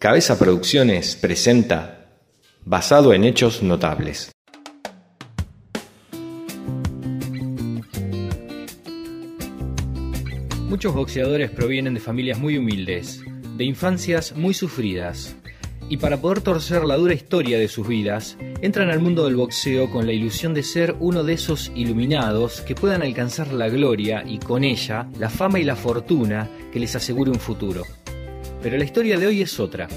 Cabeza Producciones presenta Basado en Hechos Notables. Muchos boxeadores provienen de familias muy humildes, de infancias muy sufridas, y para poder torcer la dura historia de sus vidas, entran al mundo del boxeo con la ilusión de ser uno de esos iluminados que puedan alcanzar la gloria y con ella la fama y la fortuna que les asegure un futuro. Pero la historia de hoy es otra,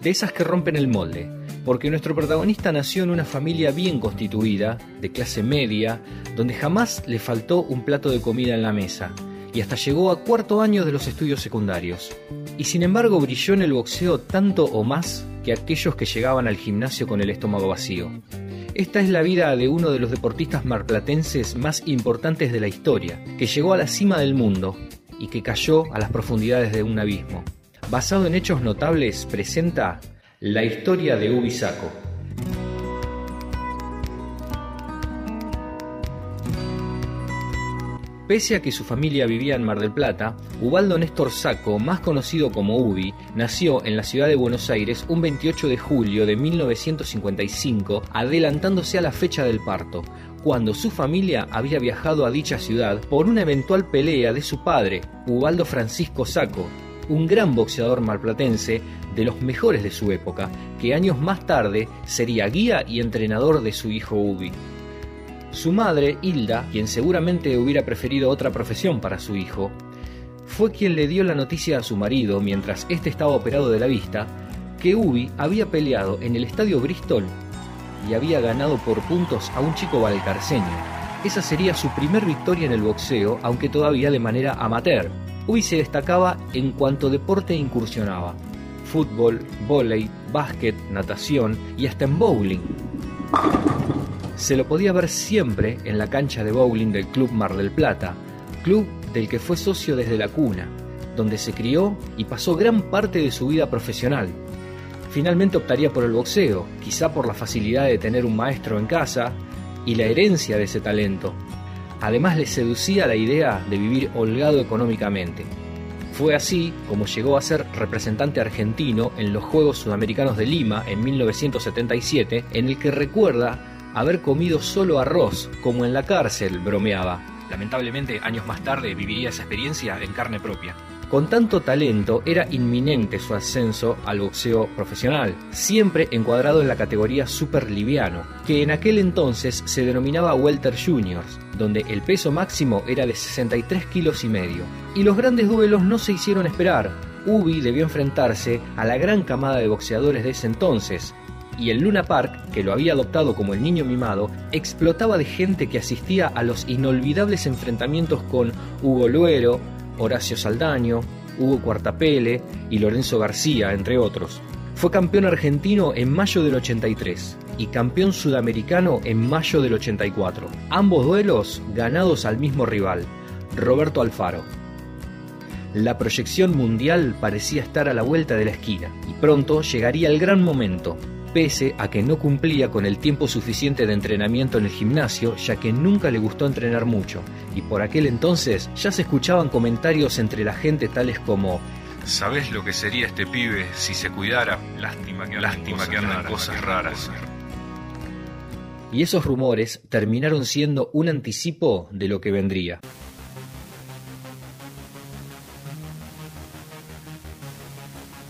de esas que rompen el molde, porque nuestro protagonista nació en una familia bien constituida, de clase media, donde jamás le faltó un plato de comida en la mesa, y hasta llegó a cuarto año de los estudios secundarios. Y sin embargo brilló en el boxeo tanto o más que aquellos que llegaban al gimnasio con el estómago vacío. Esta es la vida de uno de los deportistas marplatenses más importantes de la historia, que llegó a la cima del mundo y que cayó a las profundidades de un abismo basado en hechos notables, presenta la historia de Ubisaco. Pese a que su familia vivía en Mar del Plata, Ubaldo Néstor Saco, más conocido como Ubi, nació en la ciudad de Buenos Aires un 28 de julio de 1955, adelantándose a la fecha del parto, cuando su familia había viajado a dicha ciudad por una eventual pelea de su padre, Ubaldo Francisco Saco, un gran boxeador malplatense de los mejores de su época, que años más tarde sería guía y entrenador de su hijo Ubi. Su madre, Hilda, quien seguramente hubiera preferido otra profesión para su hijo, fue quien le dio la noticia a su marido mientras éste estaba operado de la vista, que Ubi había peleado en el estadio Bristol y había ganado por puntos a un chico valcarceño. Esa sería su primer victoria en el boxeo, aunque todavía de manera amateur, Uy se destacaba en cuanto deporte incursionaba. Fútbol, vóley, básquet, natación y hasta en bowling. Se lo podía ver siempre en la cancha de bowling del Club Mar del Plata, club del que fue socio desde la cuna, donde se crió y pasó gran parte de su vida profesional. Finalmente optaría por el boxeo, quizá por la facilidad de tener un maestro en casa y la herencia de ese talento, Además le seducía la idea de vivir holgado económicamente. Fue así como llegó a ser representante argentino en los Juegos Sudamericanos de Lima en 1977, en el que recuerda haber comido solo arroz, como en la cárcel, bromeaba. Lamentablemente, años más tarde viviría esa experiencia en carne propia. Con tanto talento era inminente su ascenso al boxeo profesional, siempre encuadrado en la categoría super liviano, que en aquel entonces se denominaba Welter Juniors, donde el peso máximo era de 63 kilos y medio. Y los grandes duelos no se hicieron esperar. Ubi debió enfrentarse a la gran camada de boxeadores de ese entonces, y el Luna Park, que lo había adoptado como el niño mimado, explotaba de gente que asistía a los inolvidables enfrentamientos con Hugo Luero, Horacio Saldaño, Hugo Cuartapele y Lorenzo García, entre otros. Fue campeón argentino en mayo del 83 y campeón sudamericano en mayo del 84. Ambos duelos ganados al mismo rival, Roberto Alfaro. La proyección mundial parecía estar a la vuelta de la esquina y pronto llegaría el gran momento, pese a que no cumplía con el tiempo suficiente de entrenamiento en el gimnasio, ya que nunca le gustó entrenar mucho, y por aquel entonces ya se escuchaban comentarios entre la gente tales como ¿Sabes lo que sería este pibe si se cuidara? Lástima que, Lástima que andan cosas raras. Y esos rumores terminaron siendo un anticipo de lo que vendría.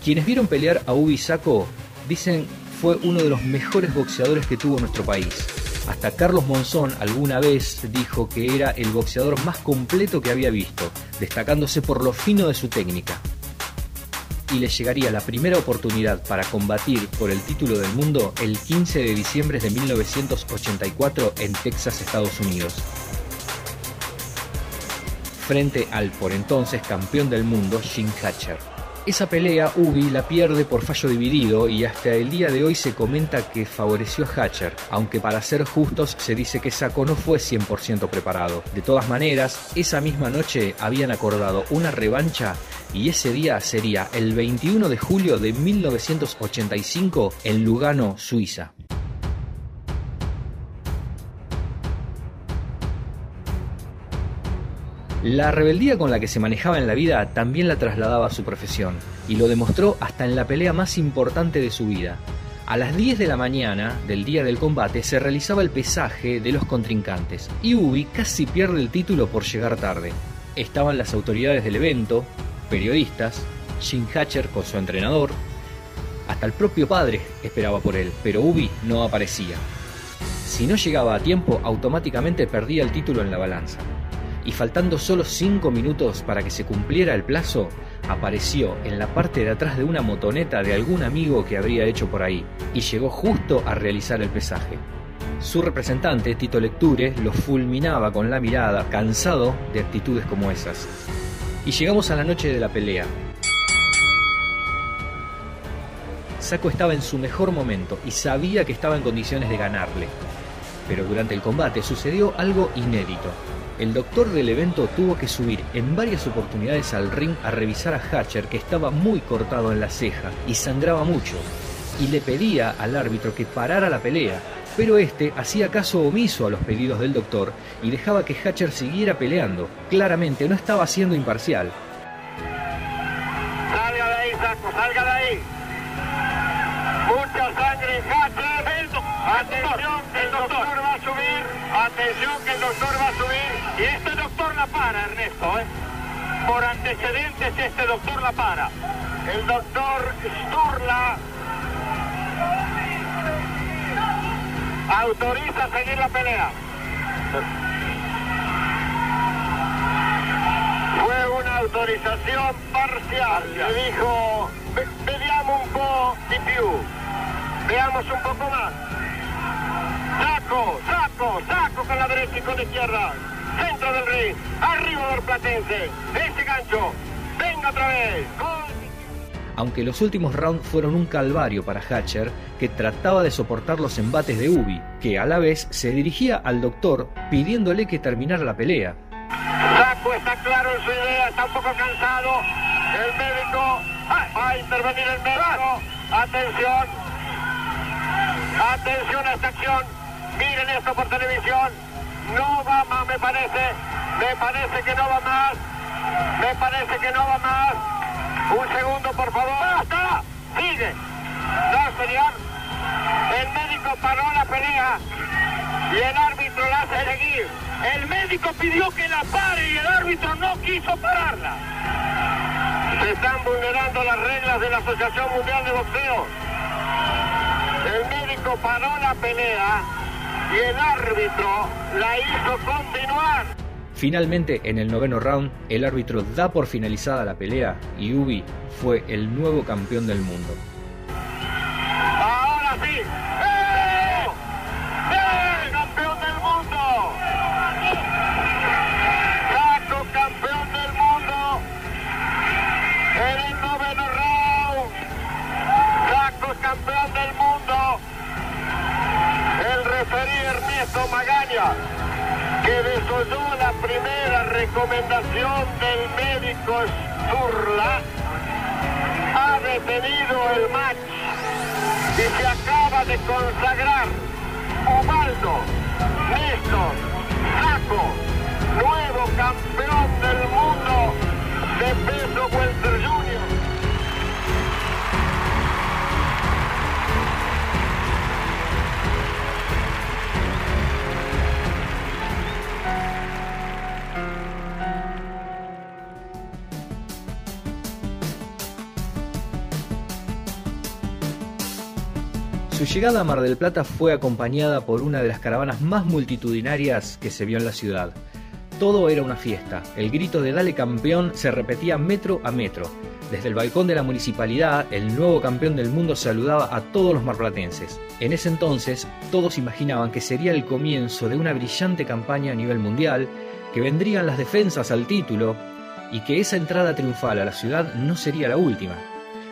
Quienes vieron pelear a Ubi dicen fue uno de los mejores boxeadores que tuvo nuestro país. Hasta Carlos Monzón alguna vez dijo que era el boxeador más completo que había visto, destacándose por lo fino de su técnica. Y le llegaría la primera oportunidad para combatir por el título del mundo el 15 de diciembre de 1984 en Texas, Estados Unidos. Frente al por entonces campeón del mundo, Jim Hatcher. Esa pelea Ubi la pierde por fallo dividido y hasta el día de hoy se comenta que favoreció a Hatcher, aunque para ser justos se dice que Saco no fue 100% preparado. De todas maneras, esa misma noche habían acordado una revancha y ese día sería el 21 de julio de 1985 en Lugano, Suiza. La rebeldía con la que se manejaba en la vida también la trasladaba a su profesión, y lo demostró hasta en la pelea más importante de su vida. A las 10 de la mañana del día del combate se realizaba el pesaje de los contrincantes, y Ubi casi pierde el título por llegar tarde. Estaban las autoridades del evento, periodistas, Jim Hatcher con su entrenador, hasta el propio padre esperaba por él, pero Ubi no aparecía. Si no llegaba a tiempo, automáticamente perdía el título en la balanza y faltando solo 5 minutos para que se cumpliera el plazo, apareció en la parte de atrás de una motoneta de algún amigo que habría hecho por ahí y llegó justo a realizar el pesaje. Su representante, Tito Lecture, lo fulminaba con la mirada, cansado de actitudes como esas. Y llegamos a la noche de la pelea. Saco estaba en su mejor momento y sabía que estaba en condiciones de ganarle. Pero durante el combate sucedió algo inédito el doctor del evento tuvo que subir en varias oportunidades al ring a revisar a Hatcher que estaba muy cortado en la ceja y sangraba mucho, y le pedía al árbitro que parara la pelea, pero este hacía caso omiso a los pedidos del doctor y dejaba que Hatcher siguiera peleando. Claramente no estaba siendo imparcial. Salga de ahí, Saco, salga de ahí. Mucha sangre, Hatcher. Atención, el doctor va a subir. Atención que el doctor va a subir. Y este doctor la para, Ernesto. ¿eh? Por antecedentes, este doctor la para. El doctor Sturla autoriza seguir la pelea. Fue una autorización parcial. Le dijo, veamos un poco de Veamos un poco más. Saco, saco, saco con la derecha y con la izquierda. Centro del ring, arriba del platense. Ese gancho, venga otra vez. Aunque los últimos rounds fueron un calvario para Hatcher, que trataba de soportar los embates de Ubi, que a la vez se dirigía al doctor pidiéndole que terminara la pelea. Saco está claro en su idea, está un poco cansado. El médico va a intervenir el médico. Atención. Atención a esta acción. Miren esto por televisión. No va más, me parece. Me parece que no va más. Me parece que no va más. Un segundo, por favor. ¡Basta! Sigue. No, señor. El médico paró la pelea y el árbitro la hace seguir. El médico pidió que la pare y el árbitro no quiso pararla. Se están vulnerando las reglas de la Asociación Mundial de Boxeo. El médico paró la pelea y el árbitro la hizo continuar. Finalmente, en el noveno round, el árbitro da por finalizada la pelea y Ubi fue el nuevo campeón del mundo. Que desoyó la primera recomendación del médico Sturla, ha detenido el match y se acaba de consagrar Ubaldo Néstor Saco, nuevo campeón del mundo de peso welter junior. Llegada a Mar del Plata fue acompañada por una de las caravanas más multitudinarias que se vio en la ciudad. Todo era una fiesta, el grito de Dale campeón se repetía metro a metro. Desde el balcón de la municipalidad, el nuevo campeón del mundo saludaba a todos los marplatenses. En ese entonces, todos imaginaban que sería el comienzo de una brillante campaña a nivel mundial, que vendrían las defensas al título y que esa entrada triunfal a la ciudad no sería la última.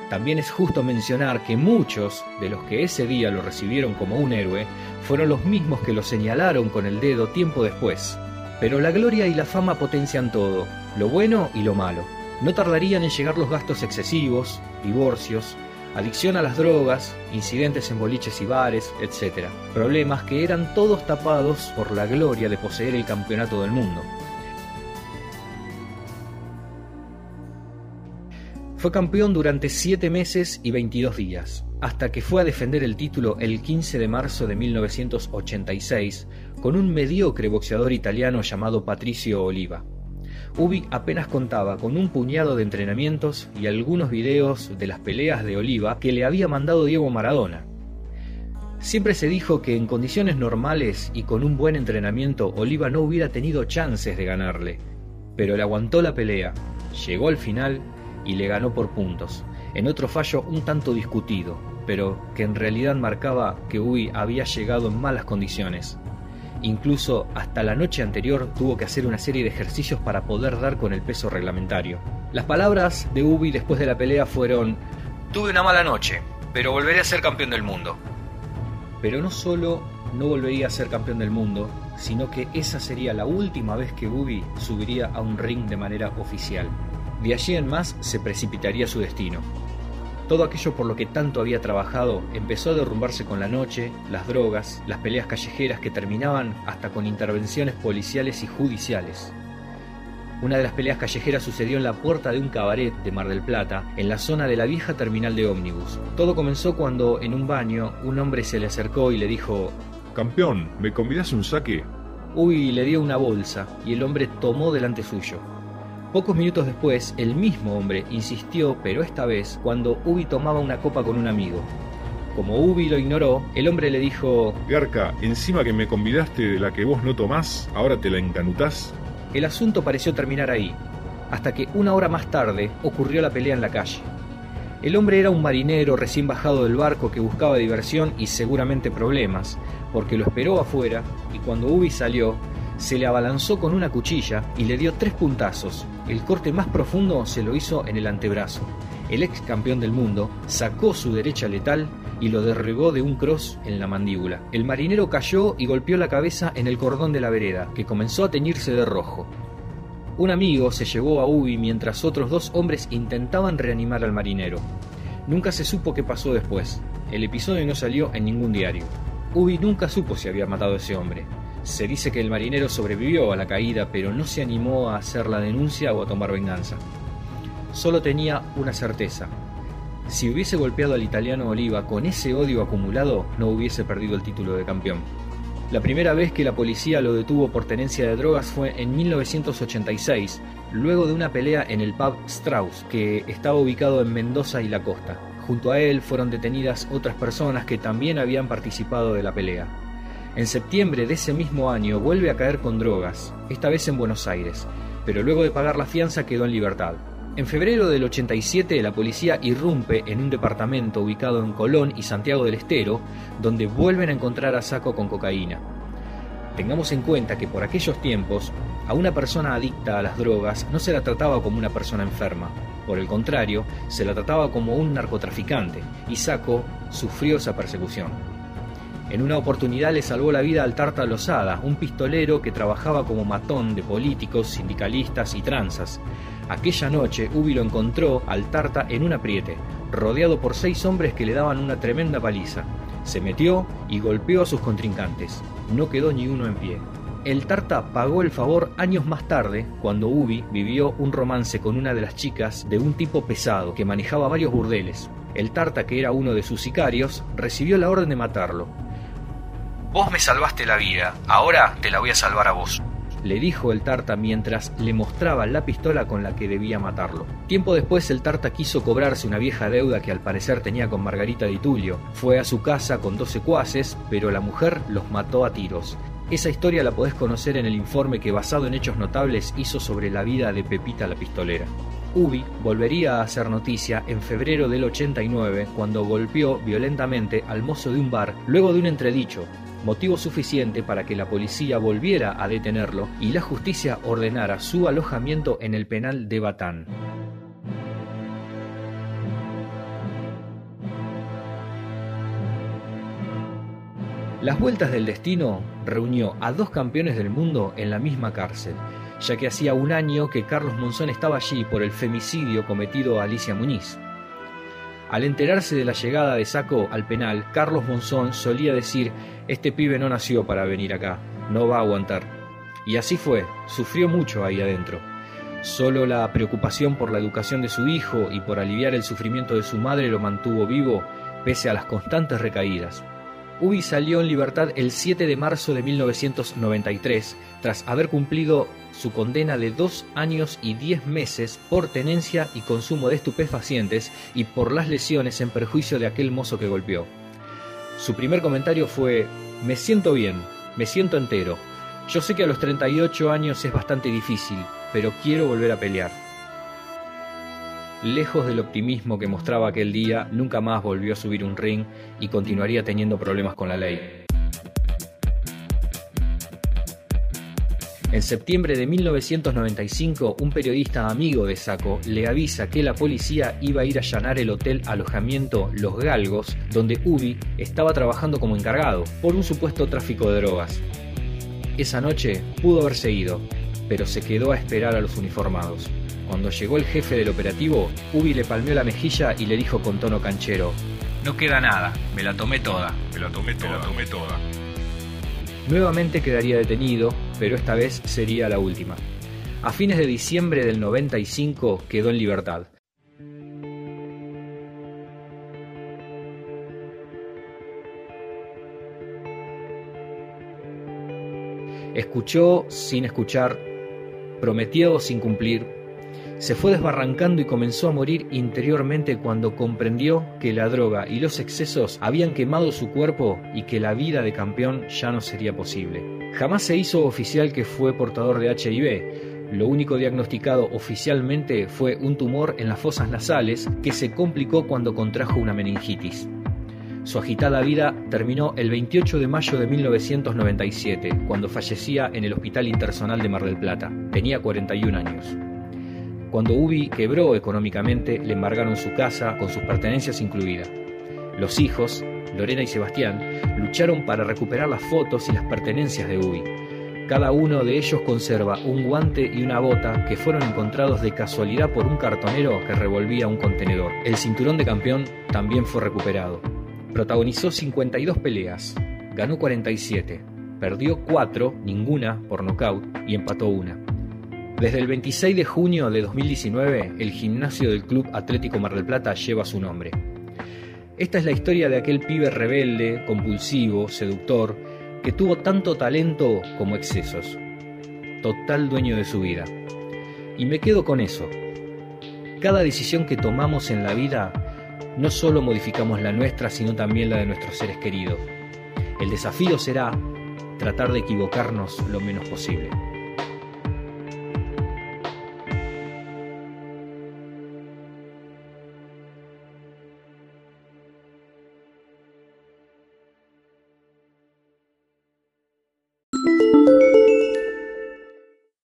También es justo mencionar que muchos de los que ese día lo recibieron como un héroe fueron los mismos que lo señalaron con el dedo tiempo después. Pero la gloria y la fama potencian todo, lo bueno y lo malo. No tardarían en llegar los gastos excesivos, divorcios, adicción a las drogas, incidentes en boliches y bares, etc. Problemas que eran todos tapados por la gloria de poseer el campeonato del mundo. Fue campeón durante 7 meses y 22 días, hasta que fue a defender el título el 15 de marzo de 1986 con un mediocre boxeador italiano llamado Patricio Oliva. Ubi apenas contaba con un puñado de entrenamientos y algunos videos de las peleas de Oliva que le había mandado Diego Maradona. Siempre se dijo que en condiciones normales y con un buen entrenamiento Oliva no hubiera tenido chances de ganarle, pero le aguantó la pelea, llegó al final y le ganó por puntos, en otro fallo un tanto discutido, pero que en realidad marcaba que Ubi había llegado en malas condiciones. Incluso hasta la noche anterior tuvo que hacer una serie de ejercicios para poder dar con el peso reglamentario. Las palabras de Ubi después de la pelea fueron, tuve una mala noche, pero volveré a ser campeón del mundo. Pero no solo no volvería a ser campeón del mundo, sino que esa sería la última vez que Ubi subiría a un ring de manera oficial. De allí en más se precipitaría su destino. Todo aquello por lo que tanto había trabajado empezó a derrumbarse con la noche, las drogas, las peleas callejeras que terminaban hasta con intervenciones policiales y judiciales. Una de las peleas callejeras sucedió en la puerta de un cabaret de Mar del Plata, en la zona de la vieja terminal de ómnibus. Todo comenzó cuando, en un baño, un hombre se le acercó y le dijo: Campeón, ¿me convidas un saque? Uy le dio una bolsa y el hombre tomó delante suyo. Pocos minutos después, el mismo hombre insistió, pero esta vez cuando Ubi tomaba una copa con un amigo. Como Ubi lo ignoró, el hombre le dijo: Garca, encima que me convidaste de la que vos no tomás, ahora te la encanutás. El asunto pareció terminar ahí, hasta que una hora más tarde ocurrió la pelea en la calle. El hombre era un marinero recién bajado del barco que buscaba diversión y seguramente problemas, porque lo esperó afuera y cuando Ubi salió, se le abalanzó con una cuchilla y le dio tres puntazos. El corte más profundo se lo hizo en el antebrazo. El ex campeón del mundo sacó su derecha letal y lo derribó de un cross en la mandíbula. El marinero cayó y golpeó la cabeza en el cordón de la vereda, que comenzó a teñirse de rojo. Un amigo se llevó a Ubi mientras otros dos hombres intentaban reanimar al marinero. Nunca se supo qué pasó después. El episodio no salió en ningún diario. Ubi nunca supo si había matado a ese hombre. Se dice que el marinero sobrevivió a la caída, pero no se animó a hacer la denuncia o a tomar venganza. Solo tenía una certeza. Si hubiese golpeado al italiano Oliva con ese odio acumulado, no hubiese perdido el título de campeón. La primera vez que la policía lo detuvo por tenencia de drogas fue en 1986, luego de una pelea en el pub Strauss, que estaba ubicado en Mendoza y la costa. Junto a él fueron detenidas otras personas que también habían participado de la pelea. En septiembre de ese mismo año vuelve a caer con drogas, esta vez en Buenos Aires, pero luego de pagar la fianza quedó en libertad. En febrero del 87 la policía irrumpe en un departamento ubicado en Colón y Santiago del Estero, donde vuelven a encontrar a Saco con cocaína. Tengamos en cuenta que por aquellos tiempos a una persona adicta a las drogas no se la trataba como una persona enferma, por el contrario, se la trataba como un narcotraficante, y Saco sufrió esa persecución. En una oportunidad le salvó la vida al Tarta Lozada, un pistolero que trabajaba como matón de políticos, sindicalistas y tranzas. Aquella noche Ubi lo encontró al Tarta en un apriete, rodeado por seis hombres que le daban una tremenda paliza. Se metió y golpeó a sus contrincantes. No quedó ni uno en pie. El Tarta pagó el favor años más tarde, cuando Ubi vivió un romance con una de las chicas de un tipo pesado que manejaba varios burdeles. El Tarta, que era uno de sus sicarios, recibió la orden de matarlo, Vos me salvaste la vida, ahora te la voy a salvar a vos. Le dijo el Tarta mientras le mostraba la pistola con la que debía matarlo. Tiempo después el Tarta quiso cobrarse una vieja deuda que al parecer tenía con Margarita Di Tulio. Fue a su casa con dos secuaces, pero la mujer los mató a tiros. Esa historia la podés conocer en el informe que basado en hechos notables hizo sobre la vida de Pepita la pistolera. Ubi volvería a hacer noticia en febrero del 89 cuando golpeó violentamente al mozo de un bar luego de un entredicho, motivo suficiente para que la policía volviera a detenerlo y la justicia ordenara su alojamiento en el penal de Batán. Las vueltas del destino reunió a dos campeones del mundo en la misma cárcel, ya que hacía un año que Carlos Monzón estaba allí por el femicidio cometido a Alicia Muñiz. Al enterarse de la llegada de Saco al penal, Carlos Monzón solía decir, este pibe no nació para venir acá, no va a aguantar. Y así fue, sufrió mucho ahí adentro. Solo la preocupación por la educación de su hijo y por aliviar el sufrimiento de su madre lo mantuvo vivo pese a las constantes recaídas. Ubi salió en libertad el 7 de marzo de 1993 tras haber cumplido su condena de dos años y diez meses por tenencia y consumo de estupefacientes y por las lesiones en perjuicio de aquel mozo que golpeó. Su primer comentario fue, me siento bien, me siento entero. Yo sé que a los 38 años es bastante difícil, pero quiero volver a pelear. Lejos del optimismo que mostraba aquel día, nunca más volvió a subir un ring y continuaría teniendo problemas con la ley. En septiembre de 1995, un periodista amigo de Saco le avisa que la policía iba a ir a allanar el hotel alojamiento Los Galgos, donde Ubi estaba trabajando como encargado, por un supuesto tráfico de drogas. Esa noche pudo haber seguido, pero se quedó a esperar a los uniformados. Cuando llegó el jefe del operativo, Ubi le palmeó la mejilla y le dijo con tono canchero: No queda nada, me la tomé toda. Me la tomé toda. Me la tomé toda. Nuevamente quedaría detenido, pero esta vez sería la última. A fines de diciembre del 95 quedó en libertad. Escuchó sin escuchar, prometió sin cumplir, se fue desbarrancando y comenzó a morir interiormente cuando comprendió que la droga y los excesos habían quemado su cuerpo y que la vida de campeón ya no sería posible. Jamás se hizo oficial que fue portador de HIV. Lo único diagnosticado oficialmente fue un tumor en las fosas nasales que se complicó cuando contrajo una meningitis. Su agitada vida terminó el 28 de mayo de 1997, cuando fallecía en el Hospital Intersonal de Mar del Plata. Tenía 41 años. Cuando Ubi quebró económicamente, le embargaron su casa con sus pertenencias incluidas. Los hijos, Lorena y Sebastián, lucharon para recuperar las fotos y las pertenencias de Ubi. Cada uno de ellos conserva un guante y una bota que fueron encontrados de casualidad por un cartonero que revolvía un contenedor. El cinturón de campeón también fue recuperado. Protagonizó 52 peleas, ganó 47, perdió 4, ninguna por nocaut, y empató una. Desde el 26 de junio de 2019, el gimnasio del Club Atlético Mar del Plata lleva su nombre. Esta es la historia de aquel pibe rebelde, compulsivo, seductor, que tuvo tanto talento como excesos. Total dueño de su vida. Y me quedo con eso. Cada decisión que tomamos en la vida, no solo modificamos la nuestra, sino también la de nuestros seres queridos. El desafío será tratar de equivocarnos lo menos posible.